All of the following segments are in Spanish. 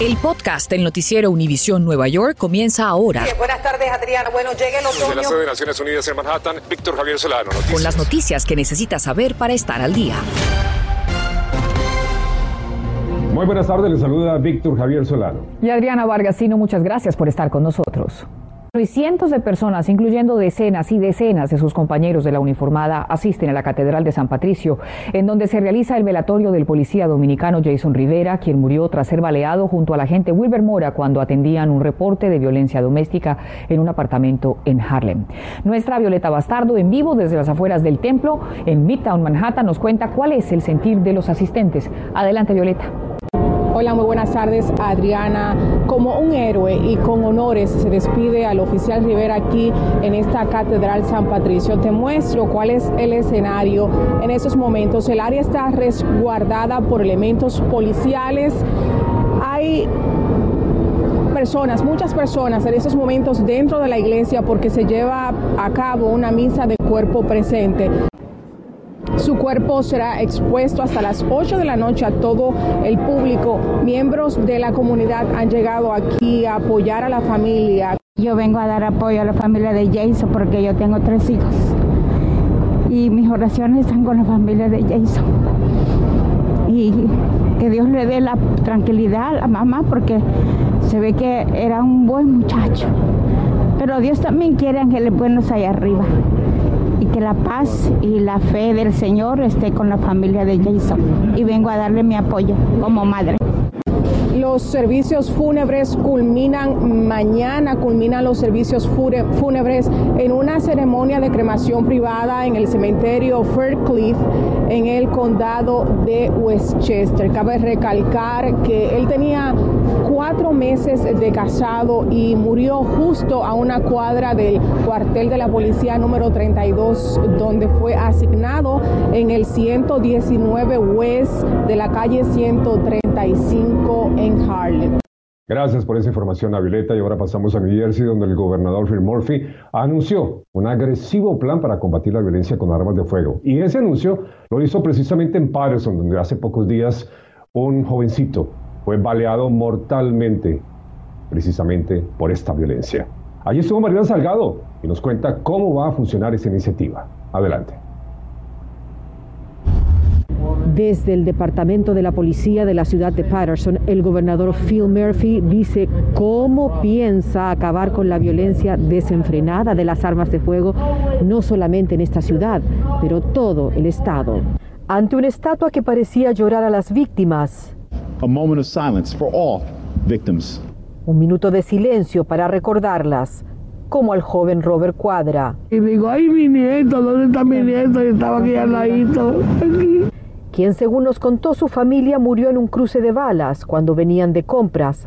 El podcast del noticiero Univisión Nueva York comienza ahora. buenas tardes, Adriana. Bueno, llega el otoño. Desde la sede de Naciones Unidas en Manhattan, Víctor Javier Solano. Noticias. Con las noticias que necesitas saber para estar al día. Muy buenas tardes, les saluda Víctor Javier Solano. Y Adriana Vargasino, muchas gracias por estar con nosotros. Y cientos de personas, incluyendo decenas y decenas de sus compañeros de la uniformada, asisten a la Catedral de San Patricio, en donde se realiza el velatorio del policía dominicano Jason Rivera, quien murió tras ser baleado junto al agente Wilber Mora cuando atendían un reporte de violencia doméstica en un apartamento en Harlem. Nuestra Violeta Bastardo, en vivo desde las afueras del templo, en Midtown, Manhattan, nos cuenta cuál es el sentir de los asistentes. Adelante, Violeta. Hola, muy buenas tardes, Adriana. Como un héroe y con honores se despide al oficial Rivera aquí en esta Catedral San Patricio. Te muestro cuál es el escenario en estos momentos. El área está resguardada por elementos policiales. Hay personas, muchas personas en estos momentos dentro de la iglesia porque se lleva a cabo una misa de cuerpo presente. Su cuerpo será expuesto hasta las 8 de la noche a todo el público. Miembros de la comunidad han llegado aquí a apoyar a la familia. Yo vengo a dar apoyo a la familia de Jason porque yo tengo tres hijos. Y mis oraciones están con la familia de Jason. Y que Dios le dé la tranquilidad a la mamá porque se ve que era un buen muchacho. Pero Dios también quiere ángeles buenos allá arriba que la paz y la fe del Señor esté con la familia de Jason. Y vengo a darle mi apoyo como madre. Los servicios fúnebres culminan mañana, culminan los servicios fúnebres en una ceremonia de cremación privada en el cementerio Faircliff en el condado de Westchester. Cabe recalcar que él tenía cuatro meses de casado y murió justo a una cuadra del cuartel de la policía número 32, donde fue asignado en el 119 West de la calle 135 en Harlem. Gracias por esa información, Violeta. Y ahora pasamos a New Jersey, donde el gobernador Phil Murphy anunció un agresivo plan para combatir la violencia con armas de fuego. Y ese anuncio lo hizo precisamente en Patterson, donde hace pocos días un jovencito fue baleado mortalmente precisamente por esta violencia. Allí estuvo Mariana Salgado y nos cuenta cómo va a funcionar esta iniciativa. Adelante. Desde el Departamento de la Policía de la ciudad de Patterson, el gobernador Phil Murphy dice cómo piensa acabar con la violencia desenfrenada de las armas de fuego, no solamente en esta ciudad, pero todo el estado. Ante una estatua que parecía llorar a las víctimas, a moment of silence for all victims. Un minuto de silencio para recordarlas, como al joven Robert Cuadra. Y digo, ay, mi nieto, ¿dónde está mi nieto? Y estaba aquí al ladito. Aquí quien según nos contó su familia murió en un cruce de balas cuando venían de compras.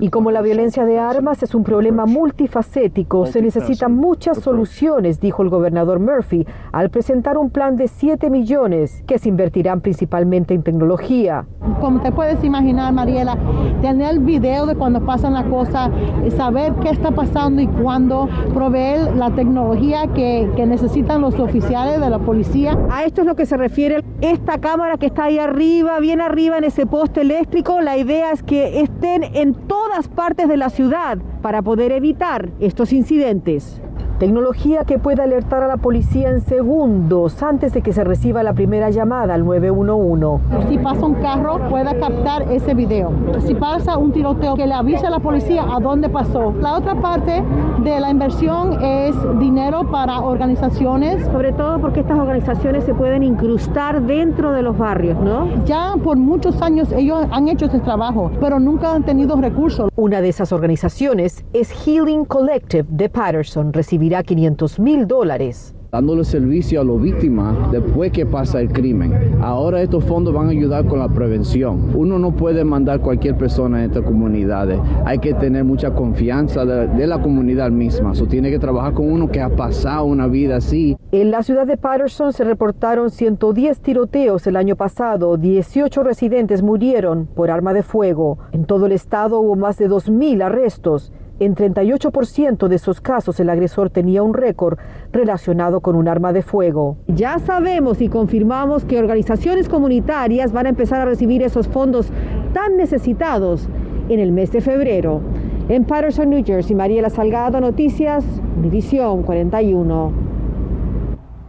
Y como la violencia de armas es un problema multifacético, se necesitan muchas soluciones, dijo el gobernador Murphy, al presentar un plan de 7 millones que se invertirán principalmente en tecnología. Como te puedes imaginar, Mariela, tener el video de cuando pasan las cosas, saber qué está pasando y cuándo, proveer la tecnología que, que necesitan los oficiales de la policía a esto es lo que se refiere esta cámara que está ahí arriba, bien arriba en ese poste eléctrico. La idea es que estén en todas partes de la ciudad para poder evitar estos incidentes. Tecnología que puede alertar a la policía en segundos antes de que se reciba la primera llamada al 911. Si pasa un carro, pueda captar ese video. Si pasa un tiroteo, que le avise a la policía a dónde pasó. La otra parte de la inversión es dinero para organizaciones. Sobre todo porque estas organizaciones se pueden incrustar dentro de los barrios, ¿no? Ya por muchos años ellos han hecho ese trabajo, pero nunca han tenido recursos. Una de esas organizaciones es Healing Collective de Patterson. Recibirá 500 mil dólares dándole servicio a las víctimas después que pasa el crimen. Ahora estos fondos van a ayudar con la prevención. Uno no puede mandar cualquier persona en estas comunidades. Hay que tener mucha confianza de, la comunidad misma. So, tiene que trabajar con uno que ha pasado una vida así. En la ciudad de Patterson se reportaron 110 tiroteos el año pasado. 18 residentes murieron por arma de fuego. En todo el estado hubo más de 2.000 arrestos En 38% de esos casos el agresor tenía un récord relacionado con un arma de fuego. Ya sabemos y confirmamos que organizaciones comunitarias van a empezar a recibir esos fondos tan necesitados en el mes de febrero. En Patterson, New Jersey, Mariela Salgado, Noticias, División 41.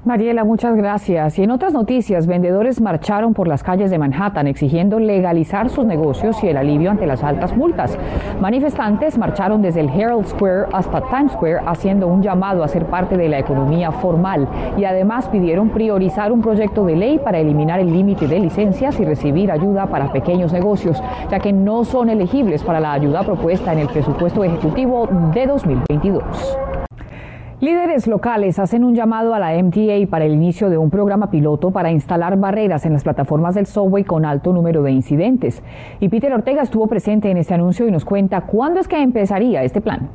Mariela, muchas gracias. Y en otras noticias, vendedores marcharon por las calles de Manhattan exigiendo legalizar sus negocios y el alivio ante las altas multas. Manifestantes marcharon desde el Herald Square hasta Times Square haciendo un llamado a ser parte de la economía formal y además pidieron priorizar un proyecto de ley para eliminar el límite de licencias y recibir ayuda para pequeños negocios, ya que no son elegibles para la ayuda propuesta en el presupuesto ejecutivo de 2022. Líderes locales hacen un llamado a la MTA para el inicio de un programa piloto para instalar barreras en las plataformas del subway con alto número de incidentes. Y Peter Ortega estuvo presente en este anuncio y nos cuenta cuándo es que empezaría este plan.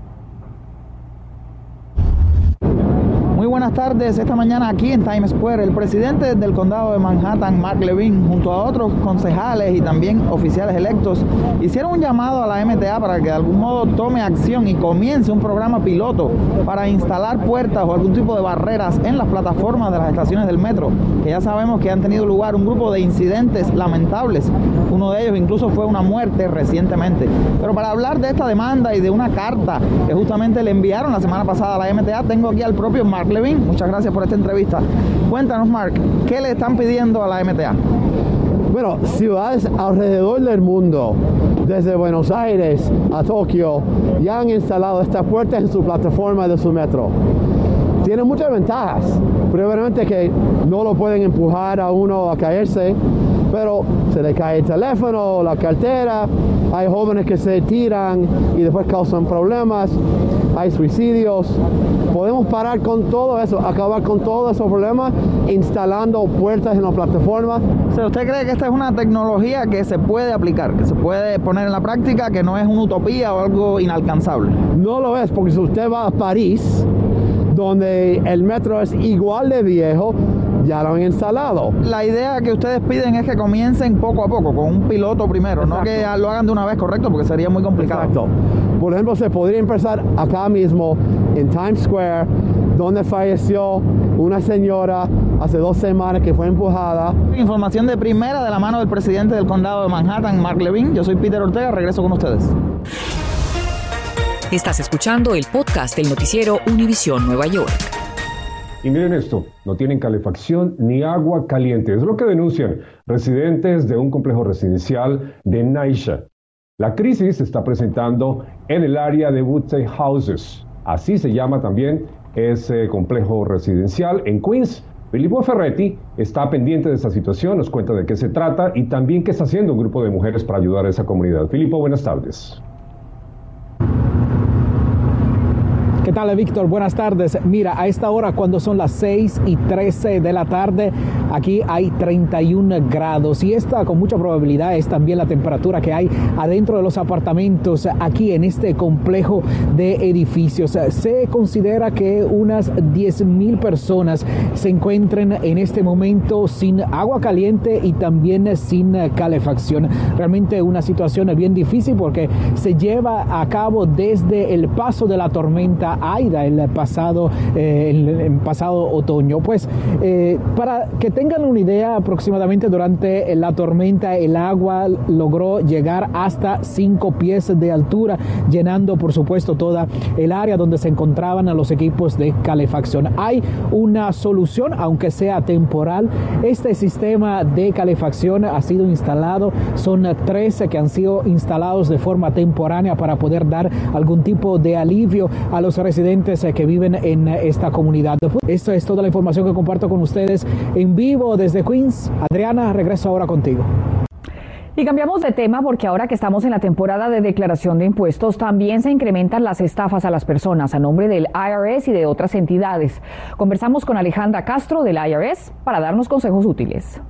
Muy buenas tardes. Esta mañana aquí en Times Square, el presidente del condado de Manhattan, Mark Levine, junto a otros concejales y también oficiales electos, hicieron un llamado a la MTA para que de algún modo tome acción y comience un programa piloto para instalar puertas o algún tipo de barreras en las plataformas de las estaciones del metro, que ya sabemos que han tenido lugar un grupo de incidentes lamentables. Uno de ellos incluso fue una muerte recientemente. Pero para hablar de esta demanda y de una carta que justamente le enviaron la semana pasada a la MTA, tengo aquí al propio Mark Levin, muchas gracias por esta entrevista. Cuéntanos, Mark, ¿qué le están pidiendo a la MTA? Bueno, ciudades alrededor del mundo, desde Buenos Aires a Tokio, ya han instalado estas puertas en su plataforma de su metro. Tiene muchas ventajas. Primeramente que no lo pueden empujar a uno a caerse, pero se le cae el teléfono, la cartera, hay jóvenes que se tiran y después causan problemas, hay suicidios. Podemos parar con todo eso, acabar con todos esos problemas instalando puertas en la plataforma. ¿Usted cree que esta es una tecnología que se puede aplicar, que se puede poner en la práctica, que no es una utopía o algo inalcanzable? No lo es, porque si usted va a París, donde el metro es igual de viejo, ya lo han instalado. La idea que ustedes piden es que comiencen poco a poco, con un piloto primero, no que lo hagan de una vez, correcto, porque sería muy complicado. Exacto. Por ejemplo, se podría empezar acá mismo, en Times Square, donde falleció una señora hace dos semanas que fue empujada. Información de primera de la mano del presidente del condado de Manhattan, Mark Levine. Yo soy Peter Ortega, regreso con ustedes. Estás escuchando el podcast del noticiero Univisión Nueva York. Y miren esto, no tienen calefacción ni agua caliente. Es lo que denuncian residentes de un complejo residencial de Naisha. La crisis se está presentando en el área de Woodside Houses. Así se llama también ese complejo residencial en Queens. Filippo Ferretti está pendiente de esta situación, nos cuenta de qué se trata y también qué está haciendo un grupo de mujeres para ayudar a esa comunidad. Filippo, buenas tardes. Tal, Víctor? Buenas tardes. Mira, a esta hora, cuando son las 6 y 13 de la tarde, aquí hay 31 grados y esta con mucha probabilidad es también la temperatura que hay adentro de los apartamentos aquí en este complejo de edificios. Se considera que unas 10 mil personas se encuentren en este momento sin agua caliente y también sin calefacción. Realmente una situación bien difícil porque se lleva a cabo desde el paso de la tormenta Aida el pasado, eh, pasado otoño. Pues eh, para que tengan una idea, aproximadamente durante la tormenta el agua logró llegar hasta 5 pies de altura, llenando por supuesto toda el área donde se encontraban los equipos de calefacción. Hay una solución, aunque sea temporal. Este sistema de calefacción ha sido instalado, son 13 que han sido instalados de forma temporánea para poder dar algún tipo de alivio a los residentes que viven en esta comunidad. Esto es toda la información que comparto con ustedes en vivo desde Queens. Adriana, regreso ahora contigo. Y cambiamos de tema porque ahora que estamos en la temporada de declaración de impuestos, también se incrementan las estafas a las personas a nombre del IRS y de otras entidades. Conversamos con Alejandra Castro del IRS para darnos consejos útiles.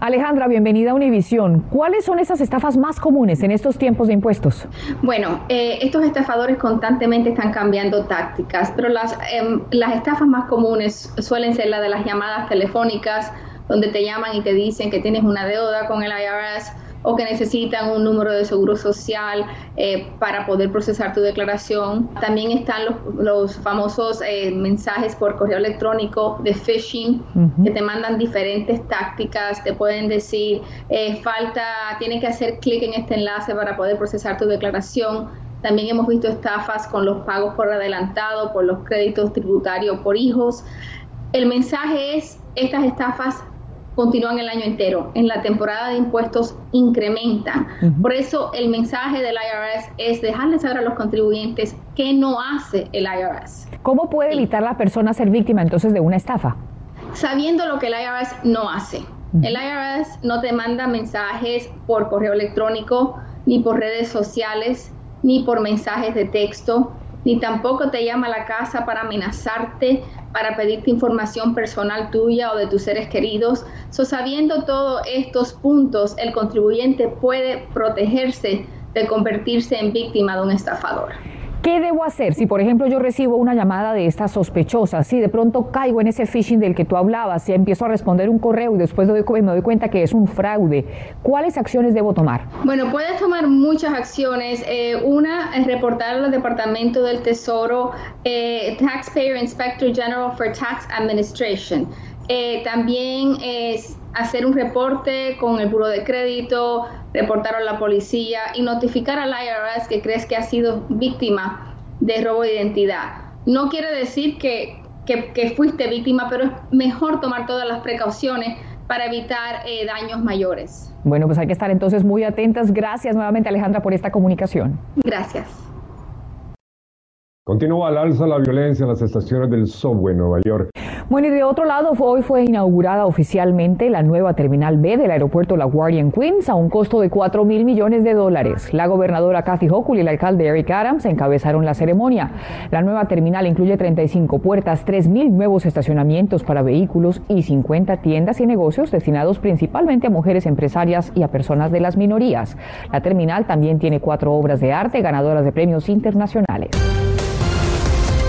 Alejandra, bienvenida a Univisión. ¿Cuáles son esas estafas más comunes en estos tiempos de impuestos? Bueno, eh, estos estafadores constantemente están cambiando tácticas, pero las, eh, las estafas más comunes suelen ser las de las llamadas telefónicas, donde te llaman y te dicen que tienes una deuda con el IRS o que necesitan un número de seguro social eh, para poder procesar tu declaración. También están los, famosos eh, mensajes por correo electrónico de phishing que te mandan diferentes tácticas, te pueden decir eh, falta, tiene que hacer clic en este enlace para poder procesar tu declaración. También hemos visto estafas con los pagos por adelantado, por los créditos tributarios por hijos. El mensaje es, estas estafas continúan el año entero. En la temporada de impuestos incrementan. Por eso el mensaje del IRS es dejarle saber a los contribuyentes qué no hace el IRS. ¿Cómo puede evitar la persona ser víctima entonces de una estafa? Sabiendo lo que el IRS no hace. El IRS no te manda mensajes por correo electrónico, ni por redes sociales, ni por mensajes de texto ni tampoco te llama a la casa para amenazarte, para pedirte información personal tuya o de tus seres queridos. So, sabiendo todos estos puntos, el contribuyente puede protegerse de convertirse en víctima de un estafador. ¿Qué debo hacer si, por ejemplo, yo recibo una llamada de estas sospechosas? Si de pronto caigo en ese phishing del que tú hablabas, si empiezo a responder un correo y después me doy cuenta que es un fraude, ¿cuáles acciones debo tomar? Bueno, puedes tomar muchas acciones. Eh, una es reportar al Departamento del Tesoro, eh, Taxpayer Inspector General for Tax Administration. Eh, también es hacer un reporte con el buro de crédito, reportar a la policía y notificar al IRS que crees que ha sido víctima de robo de identidad. No quiere decir que, que, fuiste víctima, pero es mejor tomar todas las precauciones para evitar eh, daños mayores. Bueno, pues hay que estar entonces muy atentas. Gracias nuevamente Alejandra por esta comunicación. Gracias. Continúa al alza la violencia en las estaciones del subway en Nueva York. Bueno, y de otro lado, hoy fue inaugurada oficialmente la nueva Terminal B del aeropuerto LaGuardia en Queens a un costo de 4 mil millones de dólares. La gobernadora Kathy Hochul y el alcalde Eric Adams encabezaron la ceremonia. La nueva terminal incluye 35 puertas, 3 mil nuevos estacionamientos para vehículos y 50 tiendas y negocios destinados principalmente a mujeres empresarias y a personas de las minorías. La terminal también tiene cuatro obras de arte ganadoras de premios internacionales.